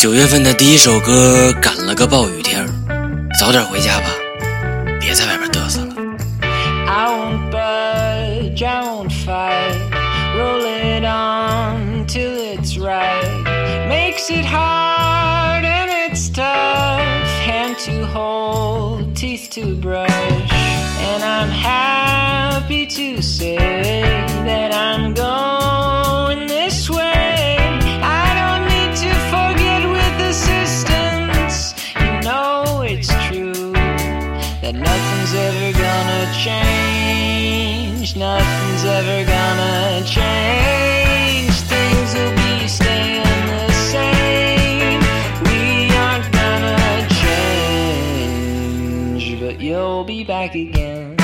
九月份的第一首歌赶了个暴雨天儿，早点回家吧，别在外边嘚瑟了。 I won't budge, I won't fight. Roll it on till it's right. Makes it hard and it's tough. Hand to hold, teeth to brush. And I'm happy to say that I'm going nothing's ever gonna change. Nothing's ever gonna change. Things will be staying the same. We aren't gonna change, but you'll be back again.